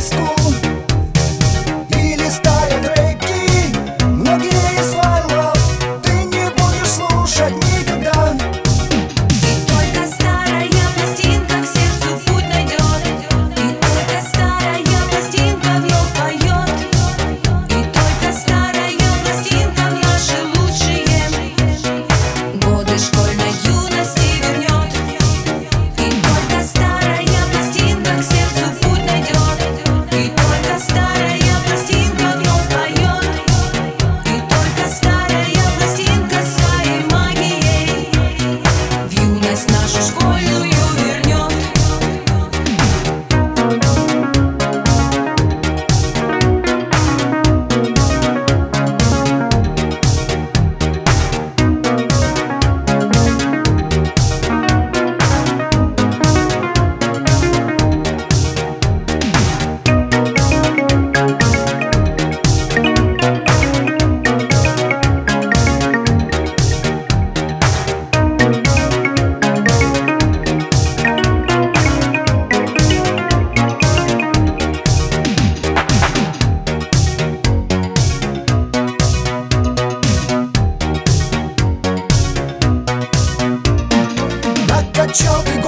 school. But